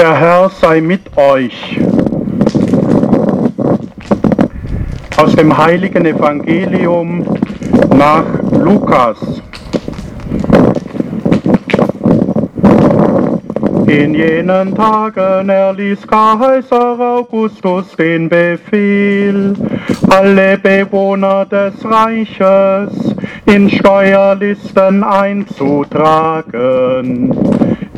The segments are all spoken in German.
Der Herr sei mit euch. Aus dem heiligen Evangelium nach Lukas. In jenen Tagen erließ Kaiser Augustus den Befehl, alle Bewohner des Reiches in Steuerlisten einzutragen.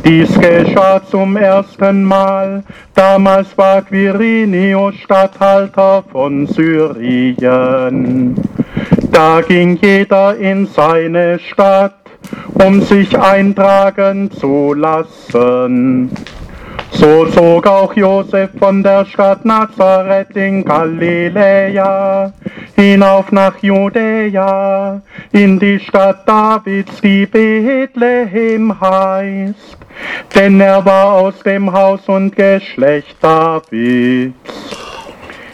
Dies geschah zum ersten Mal, damals war Quirinius Statthalter von Syrien. Da ging jeder in seine Stadt, um sich eintragen zu lassen. So zog auch Josef von der Stadt Nazareth in Galiläa hinauf nach Judäa, in die Stadt Davids, die Bethlehem heißt, denn er war aus dem Haus und Geschlecht Davids.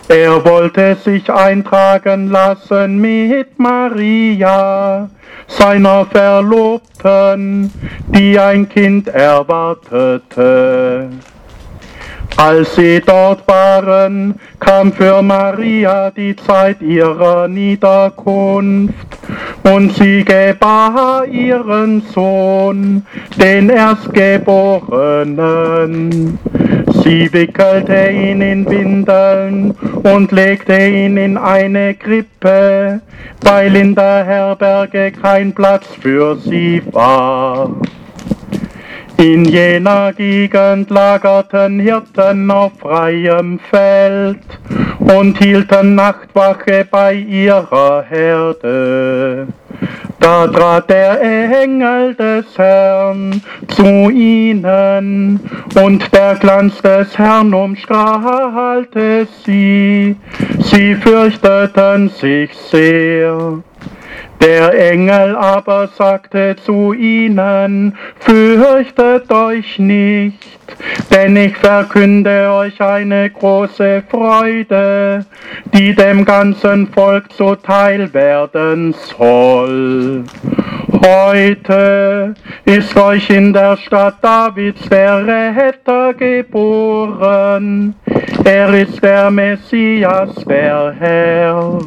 Er wollte sich eintragen lassen mit Maria, seiner Verlobten, die ein Kind erwartete. Als sie dort waren, kam für Maria die Zeit ihrer Niederkunft und sie gebar ihren Sohn, den Erstgeborenen. Sie wickelte ihn in Windeln und legte ihn in eine Krippe, weil in der Herberge kein Platz für sie war. In jener Gegend lagerten Hirten auf freiem Feld und hielten Nachtwache bei ihrer Herde. Da trat der Engel des Herrn zu ihnen und der Glanz des Herrn umstrahlte sie. Sie fürchteten sich sehr. Der Engel aber sagte zu ihnen, fürchtet euch nicht, denn ich verkünde euch eine große Freude, die dem ganzen Volk zuteil werden soll. Heute ist euch in der Stadt Davids der Retter geboren. Er ist der Messias, der Herr.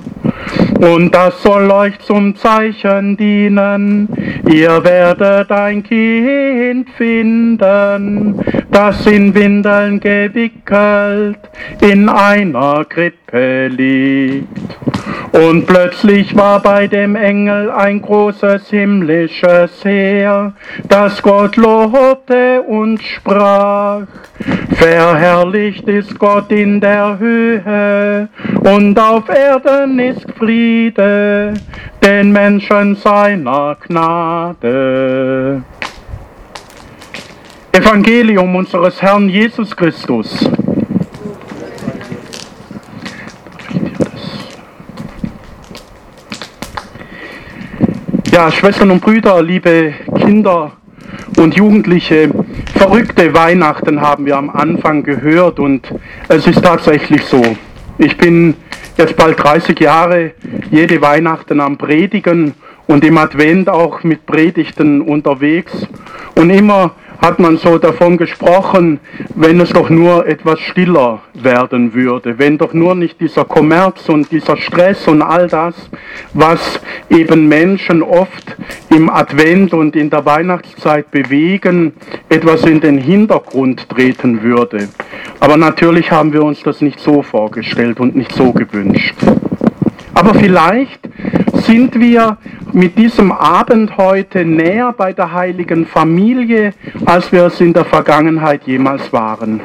Und das soll euch zum Zeichen dienen. Ihr werdet ein Kind finden, das in Windeln gewickelt in einer Krippe liegt. Und plötzlich war bei dem Engel ein großes himmlisches Heer, das Gott lobte und sprach, Verherrlicht ist Gott in der Höhe und auf Erden ist Friede den Menschen seiner Gnade. Evangelium unseres Herrn Jesus Christus. Ja, Schwestern und Brüder, liebe Kinder und Jugendliche, verrückte Weihnachten haben wir am Anfang gehört und es ist tatsächlich so. Ich bin jetzt bald 30 Jahre jede Weihnachten am Predigen und im Advent auch mit Predigten unterwegs und immer hat man so davon gesprochen, wenn es doch nur etwas stiller werden würde, wenn doch nur nicht dieser Kommerz und dieser Stress und all das, was eben Menschen oft im Advent und in der Weihnachtszeit bewegen, etwas in den Hintergrund treten würde. Aber natürlich haben wir uns das nicht so vorgestellt und nicht so gewünscht. Aber vielleicht sind wir mit diesem Abend heute näher bei der heiligen Familie, als wir es in der Vergangenheit jemals waren.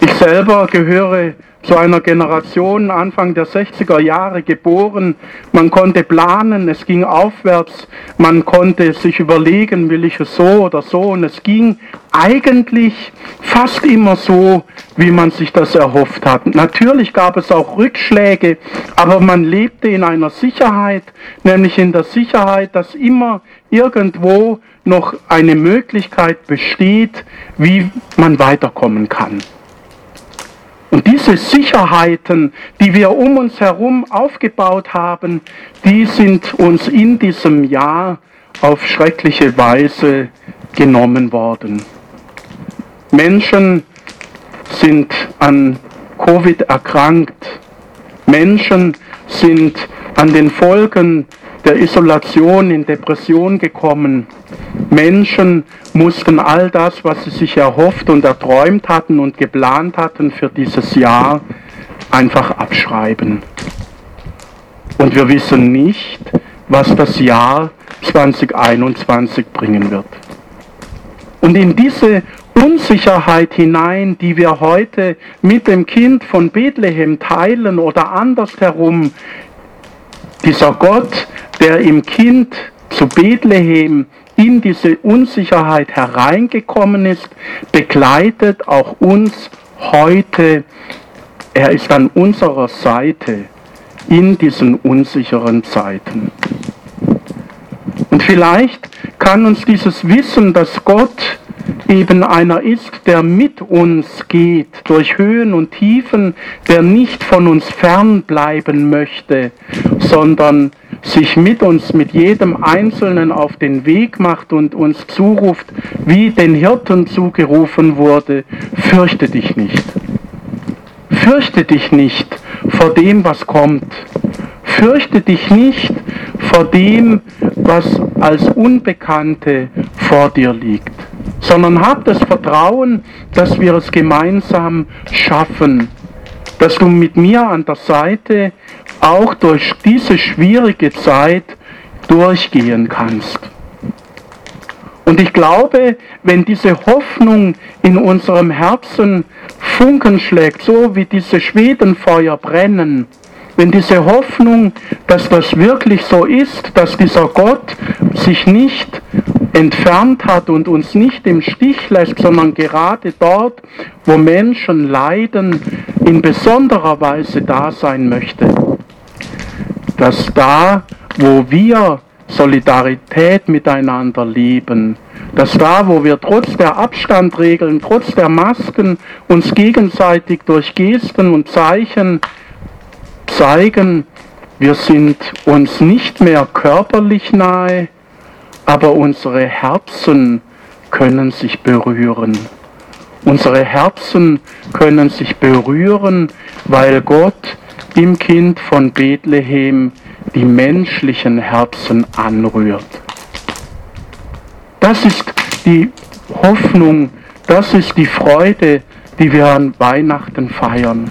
Ich selber gehöre zu einer Generation Anfang der 60er Jahre geboren. Man konnte planen, es ging aufwärts, man konnte sich überlegen, will ich es so oder so. Und es ging eigentlich fast immer so, wie man sich das erhofft hat. Natürlich gab es auch Rückschläge, aber man lebte in einer Sicherheit, nämlich in der Sicherheit, dass immer irgendwo noch eine Möglichkeit besteht, wie man weiterkommen kann. Und diese Sicherheiten, die wir um uns herum aufgebaut haben, die sind uns in diesem Jahr auf schreckliche Weise genommen worden. Menschen sind an Covid erkrankt. Menschen sind an den Folgen der Isolation in Depression gekommen. Menschen mussten all das, was sie sich erhofft und erträumt hatten und geplant hatten für dieses Jahr, einfach abschreiben. Und wir wissen nicht, was das Jahr 2021 bringen wird. Und in diese Unsicherheit hinein, die wir heute mit dem Kind von Bethlehem teilen oder andersherum, dieser Gott, der im Kind zu Bethlehem in diese Unsicherheit hereingekommen ist, begleitet auch uns heute. Er ist an unserer Seite in diesen unsicheren Zeiten. Und vielleicht kann uns dieses Wissen, dass Gott eben einer ist, der mit uns geht, durch Höhen und Tiefen, der nicht von uns fernbleiben möchte, sondern sich mit uns, mit jedem Einzelnen auf den Weg macht und uns zuruft, wie den Hirten zugerufen wurde, fürchte dich nicht. Fürchte dich nicht vor dem, was kommt. Fürchte dich nicht vor dem, was als Unbekannte vor dir liegt, sondern hab das Vertrauen, dass wir es gemeinsam schaffen, dass du mit mir an der Seite auch durch diese schwierige Zeit durchgehen kannst. Und ich glaube, wenn diese Hoffnung in unserem Herzen Funken schlägt, so wie diese Schwedenfeuer brennen, wenn diese Hoffnung, dass das wirklich so ist, dass dieser Gott sich nicht entfernt hat und uns nicht im Stich lässt, sondern gerade dort, wo Menschen leiden, in besonderer Weise da sein möchte. Dass da, wo wir Solidarität miteinander leben, dass da, wo wir trotz der Abstandregeln, trotz der Masken uns gegenseitig durch Gesten und Zeichen zeigen, wir sind uns nicht mehr körperlich nahe, aber unsere Herzen können sich berühren. Unsere Herzen können sich berühren, weil Gott im Kind von Bethlehem die menschlichen Herzen anrührt. Das ist die Hoffnung, das ist die Freude, die wir an Weihnachten feiern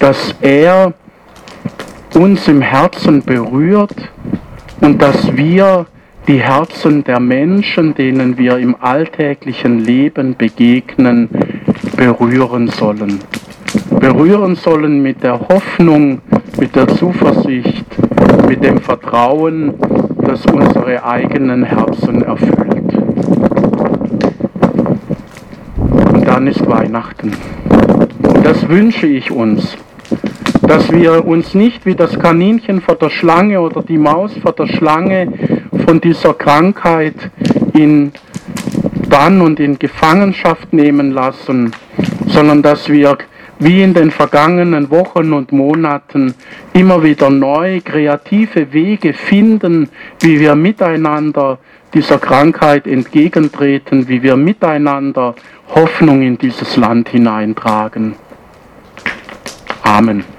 dass er uns im Herzen berührt und dass wir die Herzen der Menschen, denen wir im alltäglichen Leben begegnen, berühren sollen. Berühren sollen mit der Hoffnung, mit der Zuversicht, mit dem Vertrauen, das unsere eigenen Herzen erfüllt. Und dann ist Weihnachten. Und das wünsche ich uns dass wir uns nicht wie das Kaninchen vor der Schlange oder die Maus vor der Schlange von dieser Krankheit in Bann und in Gefangenschaft nehmen lassen, sondern dass wir wie in den vergangenen Wochen und Monaten immer wieder neu kreative Wege finden, wie wir miteinander dieser Krankheit entgegentreten, wie wir miteinander Hoffnung in dieses Land hineintragen. Amen.